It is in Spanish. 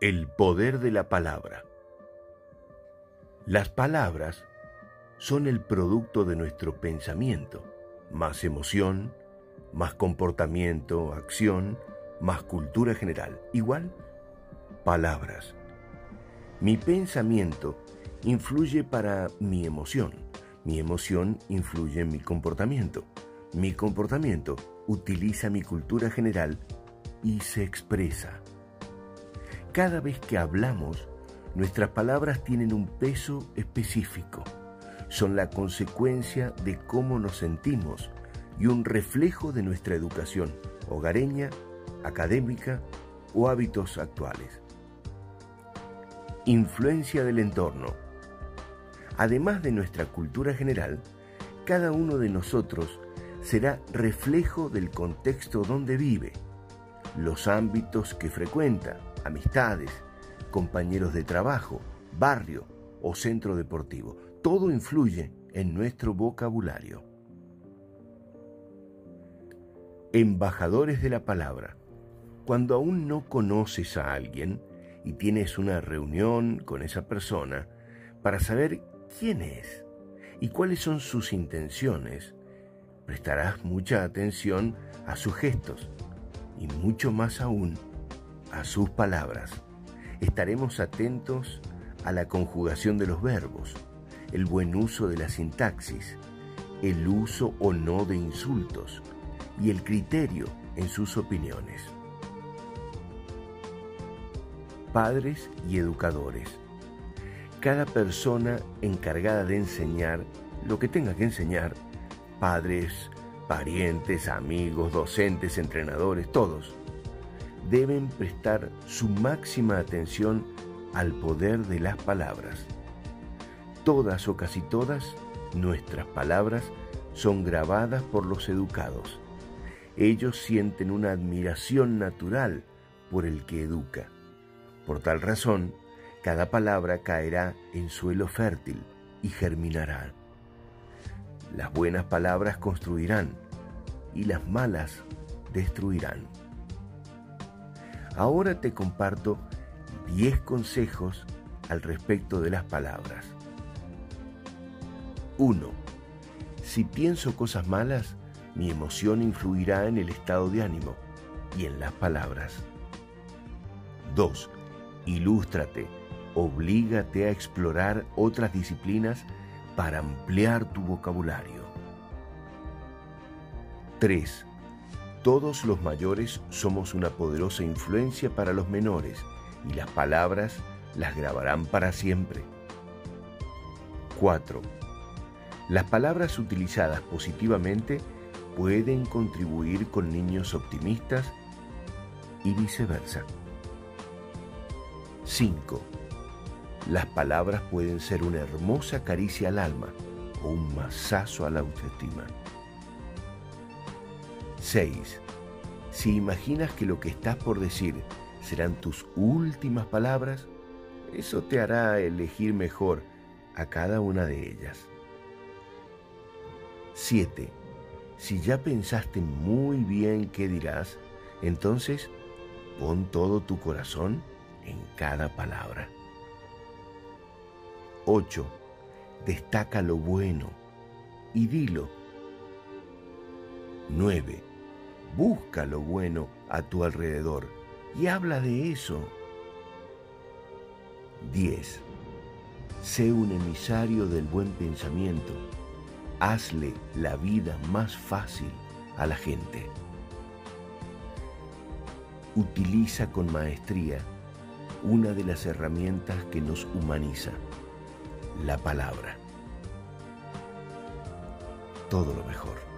El poder de la palabra. Las palabras son el producto de nuestro pensamiento, más emoción, más comportamiento, acción, más cultura general. Igual, palabras. Mi pensamiento influye para mi emoción. Mi emoción influye en mi comportamiento. Mi comportamiento utiliza mi cultura general y se expresa. Cada vez que hablamos, nuestras palabras tienen un peso específico. Son la consecuencia de cómo nos sentimos y un reflejo de nuestra educación hogareña, académica o hábitos actuales. Influencia del entorno. Además de nuestra cultura general, cada uno de nosotros será reflejo del contexto donde vive, los ámbitos que frecuenta, amistades, compañeros de trabajo, barrio o centro deportivo. Todo influye en nuestro vocabulario. Embajadores de la palabra. Cuando aún no conoces a alguien y tienes una reunión con esa persona para saber quién es y cuáles son sus intenciones, prestarás mucha atención a sus gestos y mucho más aún a sus palabras. Estaremos atentos a la conjugación de los verbos, el buen uso de la sintaxis, el uso o no de insultos y el criterio en sus opiniones. Padres y educadores. Cada persona encargada de enseñar lo que tenga que enseñar, padres, parientes, amigos, docentes, entrenadores, todos, deben prestar su máxima atención al poder de las palabras. Todas o casi todas nuestras palabras son grabadas por los educados. Ellos sienten una admiración natural por el que educa. Por tal razón, cada palabra caerá en suelo fértil y germinará. Las buenas palabras construirán y las malas destruirán. Ahora te comparto 10 consejos al respecto de las palabras. 1. Si pienso cosas malas, mi emoción influirá en el estado de ánimo y en las palabras. 2. Ilústrate, oblígate a explorar otras disciplinas para ampliar tu vocabulario. 3. Todos los mayores somos una poderosa influencia para los menores y las palabras las grabarán para siempre. 4. Las palabras utilizadas positivamente pueden contribuir con niños optimistas y viceversa. 5. Las palabras pueden ser una hermosa caricia al alma o un masazo a la autoestima. 6. Si imaginas que lo que estás por decir serán tus últimas palabras, eso te hará elegir mejor a cada una de ellas. 7. Si ya pensaste muy bien qué dirás, entonces pon todo tu corazón en cada palabra. 8. Destaca lo bueno y dilo. 9 Busca lo bueno a tu alrededor y habla de eso. 10. Sé un emisario del buen pensamiento. Hazle la vida más fácil a la gente. Utiliza con maestría una de las herramientas que nos humaniza, la palabra. Todo lo mejor.